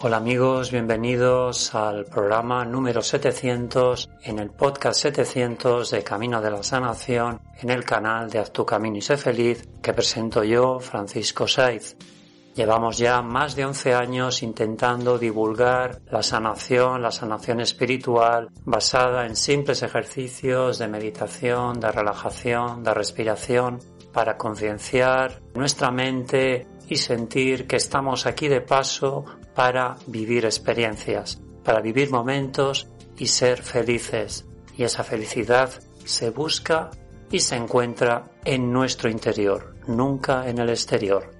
Hola amigos, bienvenidos al programa número 700 en el podcast 700 de Camino de la Sanación en el canal de Haz tu Camino y sé feliz que presento yo, Francisco Saiz. Llevamos ya más de 11 años intentando divulgar la sanación, la sanación espiritual basada en simples ejercicios de meditación, de relajación, de respiración para concienciar nuestra mente y sentir que estamos aquí de paso para vivir experiencias, para vivir momentos y ser felices. Y esa felicidad se busca y se encuentra en nuestro interior, nunca en el exterior.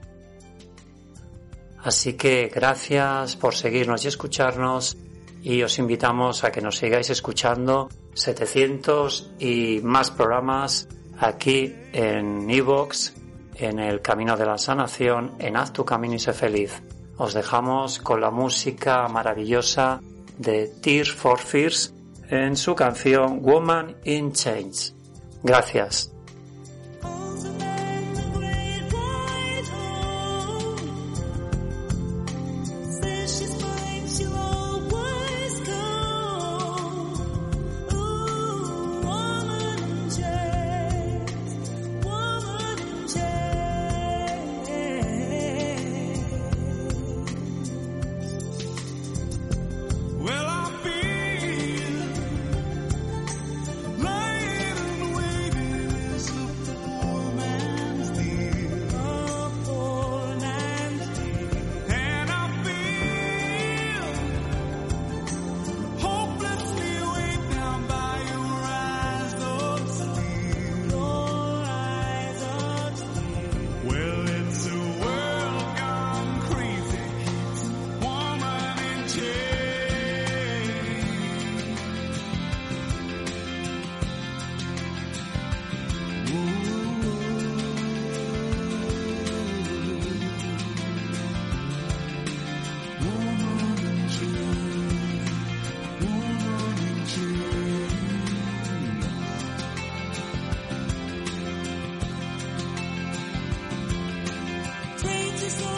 Así que gracias por seguirnos y escucharnos y os invitamos a que nos sigáis escuchando 700 y más programas aquí en Evox, en el Camino de la Sanación, en Haz tu Camino y sé feliz os dejamos con la música maravillosa de Tears for Fears en su canción Woman in Chains. Gracias. Is